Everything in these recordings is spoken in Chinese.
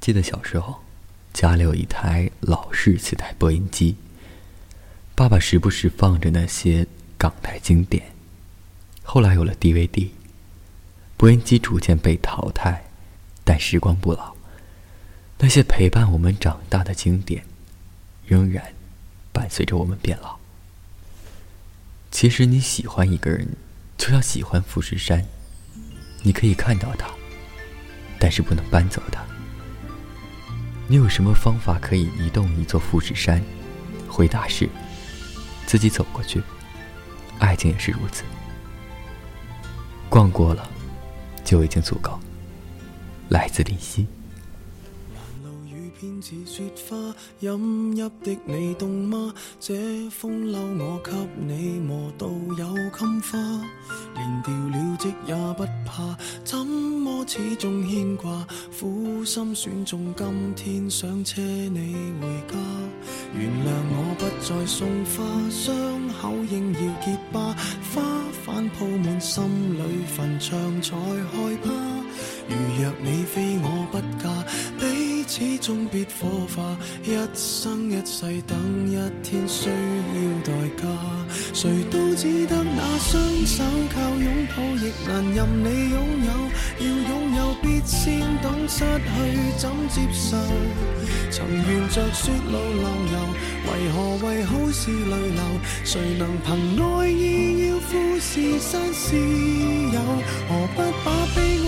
记得小时候，家里有一台老式磁带播音机，爸爸时不时放着那些港台经典。后来有了 DVD，播音机逐渐被淘汰，但时光不老，那些陪伴我们长大的经典，仍然伴随着我们变老。其实你喜欢一个人，就像喜欢富士山，你可以看到它，但是不能搬走它。你有什么方法可以移动一座富士山？回答是：自己走过去。爱情也是如此，逛过了就已经足够。来自林夕。偏似雪花，饮泣的你冻吗？这风褸我给你磨到有襟花，连掉了职也不怕，怎始终牵挂？苦心选中今天想车你回家，原谅我不再送花，伤口应要结疤，花瓣铺满心里坟场才害怕。如若你非我不嫁。始终必火化，一生一世等一天需要代价，谁都只得那双手靠拥抱，亦难任你拥有。要拥有必先懂失去怎接受。曾沿着雪路浪游，为何为好事泪流？谁能凭爱意要富士山私有？何不把悲哀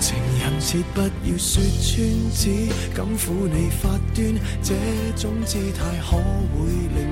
情人节不要说穿，只敢抚你发端，这种姿态可会令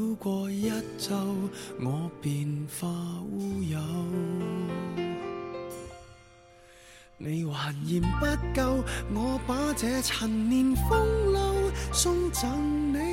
周，我便化乌有。你还嫌不够，我把这陈年风流送赠你。